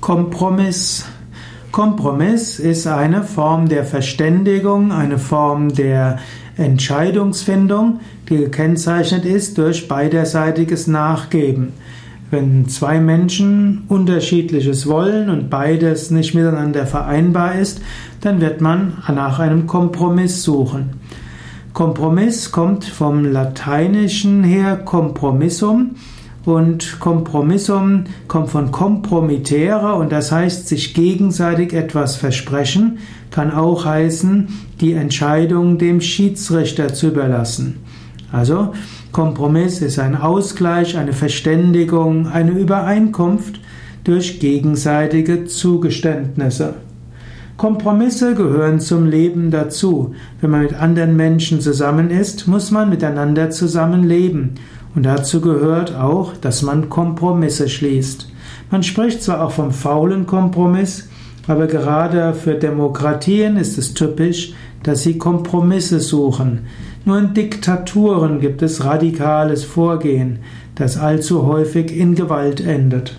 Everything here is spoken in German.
Kompromiss. Kompromiss ist eine Form der Verständigung, eine Form der Entscheidungsfindung, die gekennzeichnet ist durch beiderseitiges Nachgeben. Wenn zwei Menschen unterschiedliches wollen und beides nicht miteinander vereinbar ist, dann wird man nach einem Kompromiss suchen. Kompromiss kommt vom Lateinischen her Compromissum und Kompromissum kommt von compromittere und das heißt sich gegenseitig etwas versprechen, kann auch heißen, die Entscheidung dem Schiedsrichter zu überlassen. Also Kompromiss ist ein Ausgleich, eine Verständigung, eine Übereinkunft durch gegenseitige Zugeständnisse. Kompromisse gehören zum Leben dazu. Wenn man mit anderen Menschen zusammen ist, muss man miteinander zusammenleben. Und dazu gehört auch, dass man Kompromisse schließt. Man spricht zwar auch vom faulen Kompromiss, aber gerade für Demokratien ist es typisch, dass sie Kompromisse suchen. Nur in Diktaturen gibt es radikales Vorgehen, das allzu häufig in Gewalt endet.